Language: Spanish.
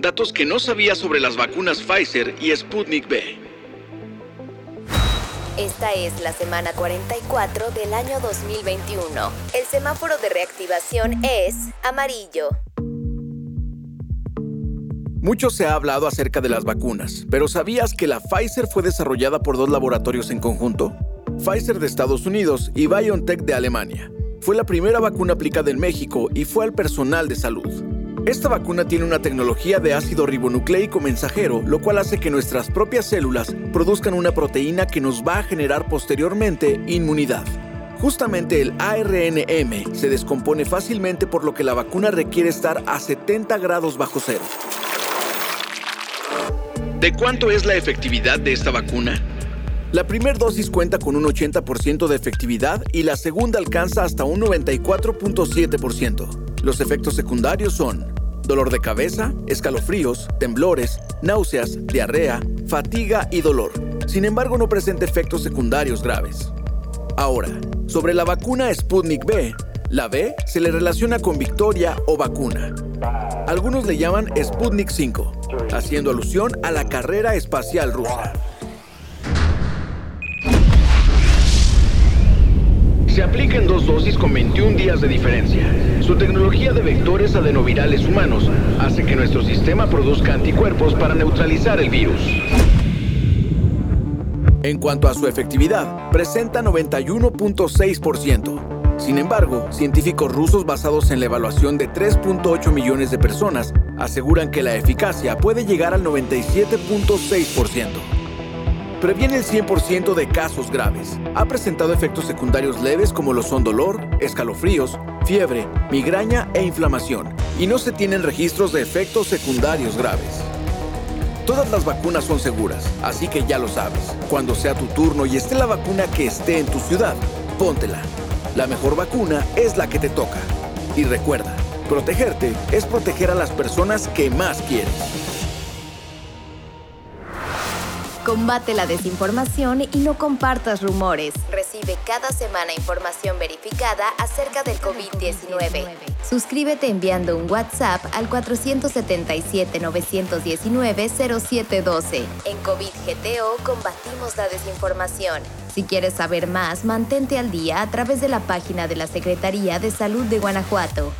Datos que no sabía sobre las vacunas Pfizer y Sputnik B. Esta es la semana 44 del año 2021. El semáforo de reactivación es amarillo. Mucho se ha hablado acerca de las vacunas, pero ¿sabías que la Pfizer fue desarrollada por dos laboratorios en conjunto? Pfizer de Estados Unidos y BioNTech de Alemania. Fue la primera vacuna aplicada en México y fue al personal de salud. Esta vacuna tiene una tecnología de ácido ribonucleico mensajero, lo cual hace que nuestras propias células produzcan una proteína que nos va a generar posteriormente inmunidad. Justamente el ARNM se descompone fácilmente por lo que la vacuna requiere estar a 70 grados bajo cero. ¿De cuánto es la efectividad de esta vacuna? La primera dosis cuenta con un 80% de efectividad y la segunda alcanza hasta un 94.7%. Los efectos secundarios son dolor de cabeza, escalofríos, temblores, náuseas, diarrea, fatiga y dolor. Sin embargo, no presenta efectos secundarios graves. Ahora, sobre la vacuna Sputnik B, la B se le relaciona con victoria o vacuna. Algunos le llaman Sputnik 5, haciendo alusión a la carrera espacial rusa. Se aplica en dos dosis con 21 días de diferencia. Su tecnología de vectores adenovirales humanos hace que nuestro sistema produzca anticuerpos para neutralizar el virus. En cuanto a su efectividad, presenta 91.6%. Sin embargo, científicos rusos basados en la evaluación de 3.8 millones de personas aseguran que la eficacia puede llegar al 97.6%. Previene el 100% de casos graves. Ha presentado efectos secundarios leves como lo son dolor, escalofríos, fiebre, migraña e inflamación. Y no se tienen registros de efectos secundarios graves. Todas las vacunas son seguras, así que ya lo sabes. Cuando sea tu turno y esté la vacuna que esté en tu ciudad, póntela. La mejor vacuna es la que te toca. Y recuerda, protegerte es proteger a las personas que más quieres. Combate la desinformación y no compartas rumores. Recibe cada semana información verificada acerca del COVID-19. Suscríbete enviando un WhatsApp al 477-919-0712. En COVID-GTO combatimos la desinformación. Si quieres saber más, mantente al día a través de la página de la Secretaría de Salud de Guanajuato.